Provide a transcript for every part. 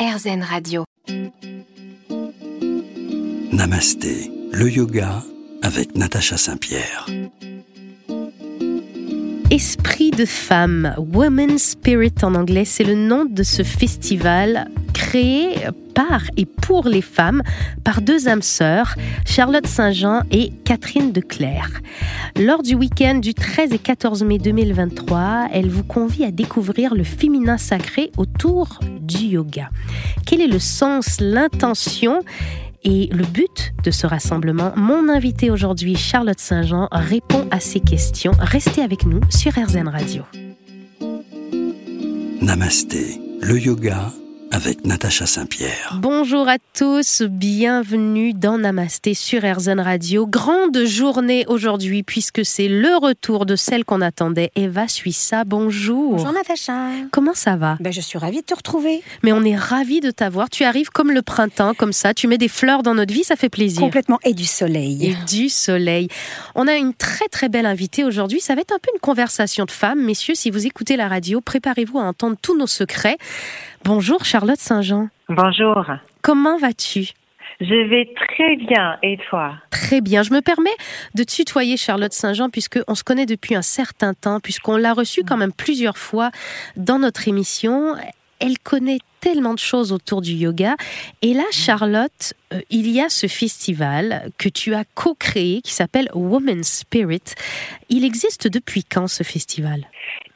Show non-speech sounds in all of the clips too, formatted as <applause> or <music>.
RZN Radio. Namasté, le yoga avec Natacha Saint-Pierre. Esprit de femme, Women's Spirit en anglais, c'est le nom de ce festival créé par et pour les femmes par deux âmes sœurs, Charlotte Saint-Jean et Catherine Declerc. Lors du week-end du 13 et 14 mai 2023, elle vous convie à découvrir le féminin sacré autour du yoga. Quel est le sens, l'intention et le but de ce rassemblement, mon invité aujourd'hui, Charlotte Saint-Jean, répond à ces questions. Restez avec nous sur RZN Radio. Namasté, le yoga avec Natacha Saint-Pierre. Bonjour à tous, bienvenue dans Namasté sur RZN Radio. Grande journée aujourd'hui puisque c'est le retour de celle qu'on attendait, Eva Suissa. Bonjour. Bonjour Natacha. Comment ça va? Ben, Je suis ravie de te retrouver. Mais on est ravis de t'avoir. Tu arrives comme le printemps, comme ça. Tu mets des fleurs dans notre vie, ça fait plaisir. Complètement. Et du soleil. Et du soleil. On a une très très belle invitée aujourd'hui. Ça va être un peu une conversation de femmes. Messieurs, si vous écoutez la radio, préparez-vous à entendre tous nos secrets. Bonjour Charlotte Saint-Jean. Bonjour. Comment vas-tu? Je vais très bien. Et toi? Très bien. Je me permets de tutoyer Charlotte Saint-Jean puisqu'on se connaît depuis un certain temps, puisqu'on l'a reçue quand même plusieurs fois dans notre émission. Elle connaît tellement de choses autour du yoga. Et là, Charlotte, euh, il y a ce festival que tu as co-créé qui s'appelle Women's Spirit. Il existe depuis quand ce festival?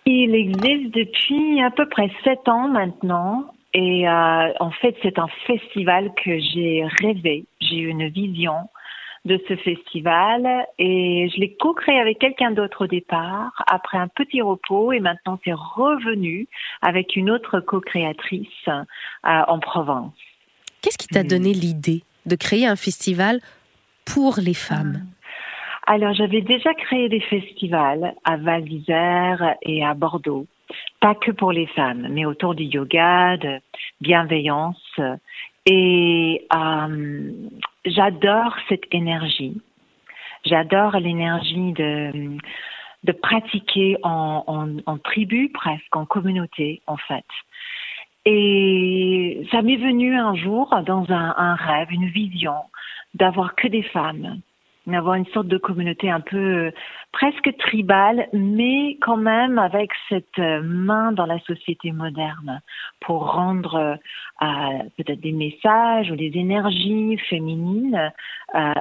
Il existe depuis à peu près sept ans maintenant. Et euh, en fait, c'est un festival que j'ai rêvé. J'ai eu une vision de ce festival et je l'ai co-créé avec quelqu'un d'autre au départ, après un petit repos et maintenant c'est revenu avec une autre co-créatrice euh, en Provence. Qu'est-ce qui t'a hmm. donné l'idée de créer un festival pour les femmes? Alors, j'avais déjà créé des festivals à Val d'Isère et à Bordeaux, pas que pour les femmes, mais autour du yoga, de bienveillance. Et euh, j'adore cette énergie. J'adore l'énergie de, de pratiquer en, tribu presque, en communauté en fait. Et ça m'est venu un jour dans un rêve, une vision d'avoir que des femmes d'avoir une sorte de communauté un peu euh, presque tribale, mais quand même avec cette euh, main dans la société moderne pour rendre euh, peut-être des messages ou des énergies féminines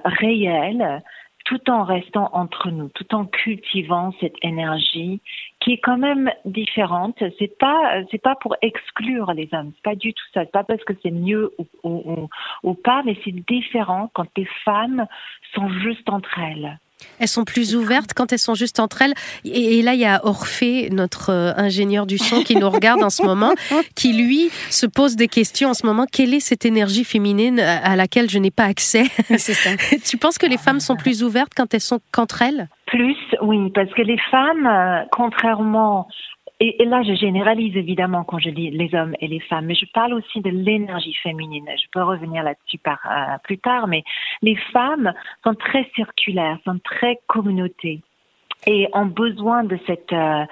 réelles tout en restant entre nous, tout en cultivant cette énergie qui est quand même différente. C'est pas, c'est pas pour exclure les hommes, c'est pas du tout ça. C'est pas parce que c'est mieux ou, ou, ou pas, mais c'est différent quand les femmes sont juste entre elles. Elles sont plus ouvertes quand elles sont juste entre elles. Et, là, il y a Orphée, notre euh, ingénieur du son, qui nous regarde en ce moment, <laughs> qui lui se pose des questions en ce moment. Quelle est cette énergie féminine à laquelle je n'ai pas accès? C'est ça. <laughs> tu penses que les femmes sont plus ouvertes quand elles sont qu'entre elles? Plus, oui, parce que les femmes, euh, contrairement et, là, je généralise évidemment quand je dis les hommes et les femmes, mais je parle aussi de l'énergie féminine. Je peux revenir là-dessus euh, plus tard, mais les femmes sont très circulaires, sont très communautés et ont besoin de cette euh,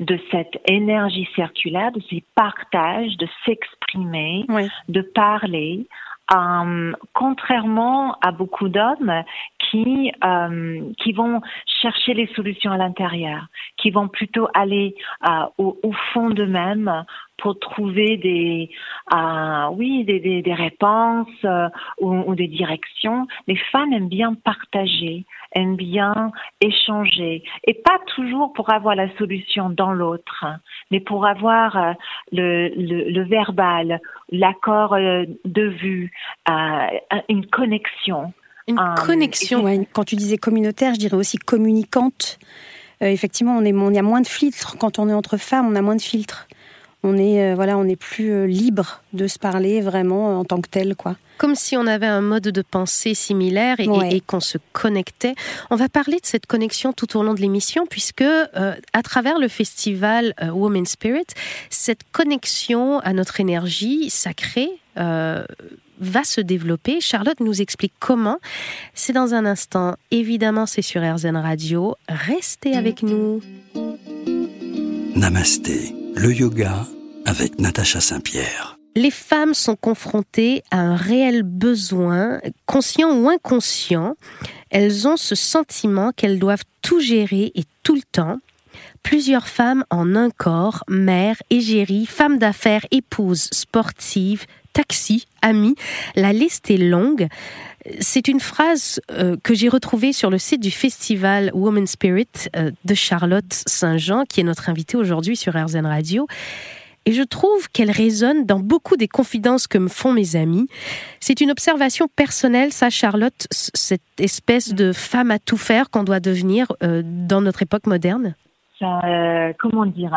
de cette énergie circulaire, de ces partages, de s'exprimer, de parler. Euh, contrairement à beaucoup d'hommes qui euh, qui vont chercher les solutions à l'intérieur, qui vont plutôt aller euh, au, au, fond d'eux-mêmes pour trouver des euh, oui des, des, des réponses euh, ou, ou, des directions. Les femmes aiment bien partager, aiment bien échanger et pas toujours pour avoir la solution dans l'autre, mais pour avoir euh, le, le, le, verbal, l'accord euh, de vue, une connexion. Une connexion. quand tu disais communautaire, je dirais aussi communicante. effectivement, on est, on y a moins de filtres quand on est entre femmes, on a moins de filtres on est euh, voilà, on est plus euh, libre de se parler vraiment euh, en tant que tel, quoi. Comme si on avait un mode de pensée similaire et, qu'on se connectait. On va parler de cette connexion tout au long de l'émission, puisque à travers le festival Women Spirit, cette connexion à notre énergie sacrée va se développer. Charlotte nous explique comment. C'est dans un instant. Évidemment, c'est sur RZN Radio. Restez avec nous. Namasté, le yoga avec Natacha Saint-Pierre. Les femmes sont confrontées à un réel besoin, conscient ou inconscient. Elles ont ce sentiment qu'elles doivent tout gérer et tout le temps. Plusieurs femmes en un corps, mère, égérie, femme d'affaires, épouse, sportive, taxi, amie, la liste est longue. C'est une phrase euh, que j'ai retrouvée sur le site du festival Woman Spirit euh, de Charlotte Saint-Jean, qui est notre invitée aujourd'hui sur RZN Radio. Et je trouve qu'elle résonne dans beaucoup des confidences que me font mes amis. C'est une observation personnelle, ça, Charlotte, cette espèce de femme à tout faire qu'on doit devenir euh, dans notre époque moderne Comment dire?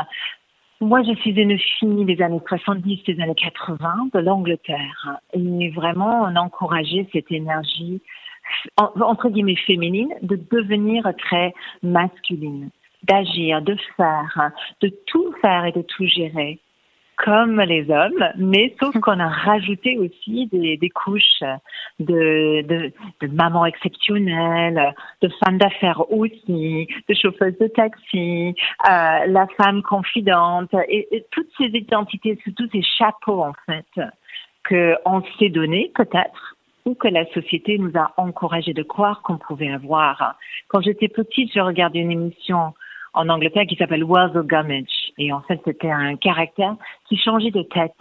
Moi, je suis une fille des années 70, des années 80 de l'Angleterre. Et vraiment, on encourageait cette énergie, entre guillemets, féminine, de devenir très masculine, d'agir, de faire, de tout faire et de tout gérer comme les hommes, mais sauf qu'on a rajouté aussi des, des couches de, de, de maman exceptionnelle, de femme d'affaires aussi, de chauffeuse de taxi, euh, la femme confidente, et, et, toutes ces identités, tous ces chapeaux en fait qu'on s'est donné peut-être ou que la société nous a encouragé de croire qu'on pouvait avoir. Quand j'étais petite, je regardais une émission en Angleterre qui s'appelle World of Gummidge. Et en fait, c'était un caractère qui changeait de tête.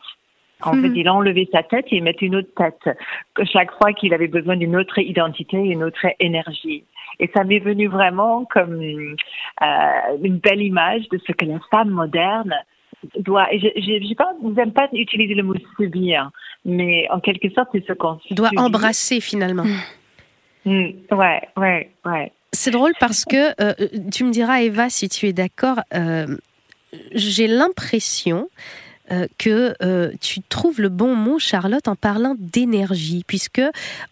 En fait, mhm. il a enlevé sa tête et il mettait une autre tête. Chaque fois qu'il avait besoin d'une autre identité, une autre énergie. Et ça m'est venu vraiment comme euh, une belle image de ce que la femme moderne doit. Et je pas, n'aime pas utiliser le mot subir, mais en quelque sorte, c'est ce qu'on doit embrasser finalement. Mm. Ouais, ouais, ouais. C'est drôle parce que, euh, tu me diras Eva si tu es d'accord, euh, j'ai l'impression euh, que euh, tu trouves le bon mot, Charlotte, en parlant d'énergie, puisque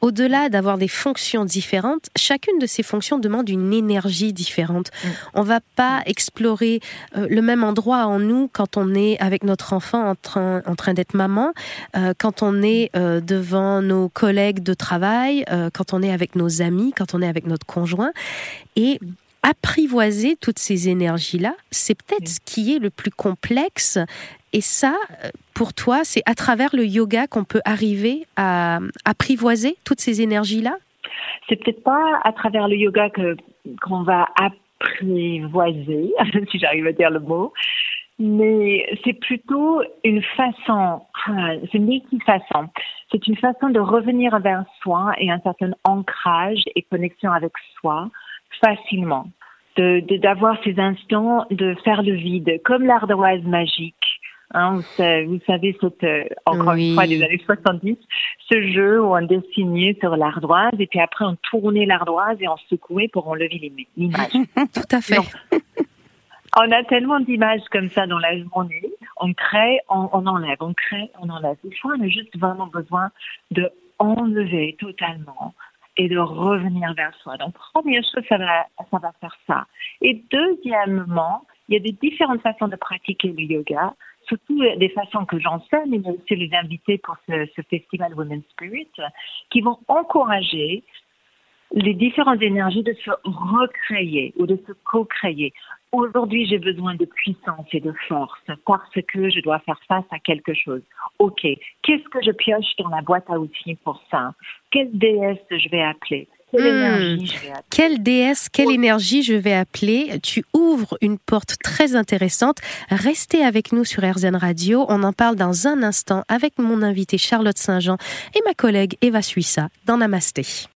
au-delà d'avoir des fonctions différentes, chacune de ces fonctions demande une énergie différente. Mm. On va pas explorer euh, le même endroit en nous quand on est avec notre enfant en train, en train d'être maman, quand on est devant nos collègues de travail, quand on est avec nos amis, quand on est avec notre conjoint. Et apprivoiser toutes ces énergies-là, c'est peut-être ce qui est le plus complexe. Et ça, pour toi, c'est à travers le yoga qu'on peut arriver à apprivoiser toutes ces énergies-là? C'est peut-être pas à travers le yoga que qu'on va apprivoiser, <laughs> si j'arrive à dire le mot, mais c'est plutôt une façon, ah, c'est une façon. C'est une façon de revenir vers soi et un certain ancrage et connexion avec soi facilement, de d'avoir ces instants de faire le vide, comme l'ardoise magique. Hein, vous, savez, cette, euh, encore une fois, des années 70, ce jeu où on dessinait sur l'ardoise et puis après on tournait l'ardoise et on secouait pour enlever l'image. <laughs> Tout à fait. on a tellement d'images comme ça dans la journée. On crée, on, on, enlève, on crée, on enlève. Des fois, on a juste vraiment besoin de enlever totalement et de revenir vers soi. Donc, première chose, ça va, ça va faire ça. Et deuxièmement, il y a des différentes façons de pratiquer le yoga, surtout des façons que j'enseigne, mais aussi les invités pour ce, ce festival Women's Spirit, qui vont encourager les différentes énergies de se recréer ou de se co-créer. Aujourd'hui, j'ai besoin de puissance et de force parce que je dois faire face à quelque chose. OK, qu'est-ce que je pioche dans la boîte à outils pour ça? Quelle déesse je vais appeler? Quelle, hmm. énergie je vais appeler? Quelle déesse, quelle énergie je vais appeler? Tu ouvres une porte très intéressante. Restez avec nous sur RZN Radio. On en parle dans un instant avec mon invité Charlotte Saint-Jean et ma collègue Eva Suissa dans Namasté.